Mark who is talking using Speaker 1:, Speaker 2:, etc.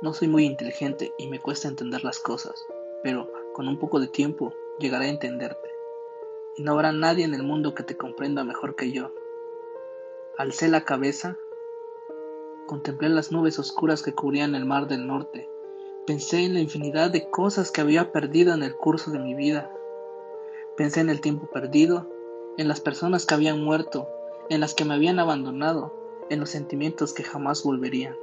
Speaker 1: No soy muy inteligente y me cuesta entender las cosas, pero con un poco de tiempo llegaré a entenderte. Y no habrá nadie en el mundo que te comprenda mejor que yo. Alcé la cabeza, contemplé las nubes oscuras que cubrían el mar del norte, pensé en la infinidad de cosas que había perdido en el curso de mi vida. Pensé en el tiempo perdido, en las personas que habían muerto, en las que me habían abandonado, en los sentimientos que jamás volverían.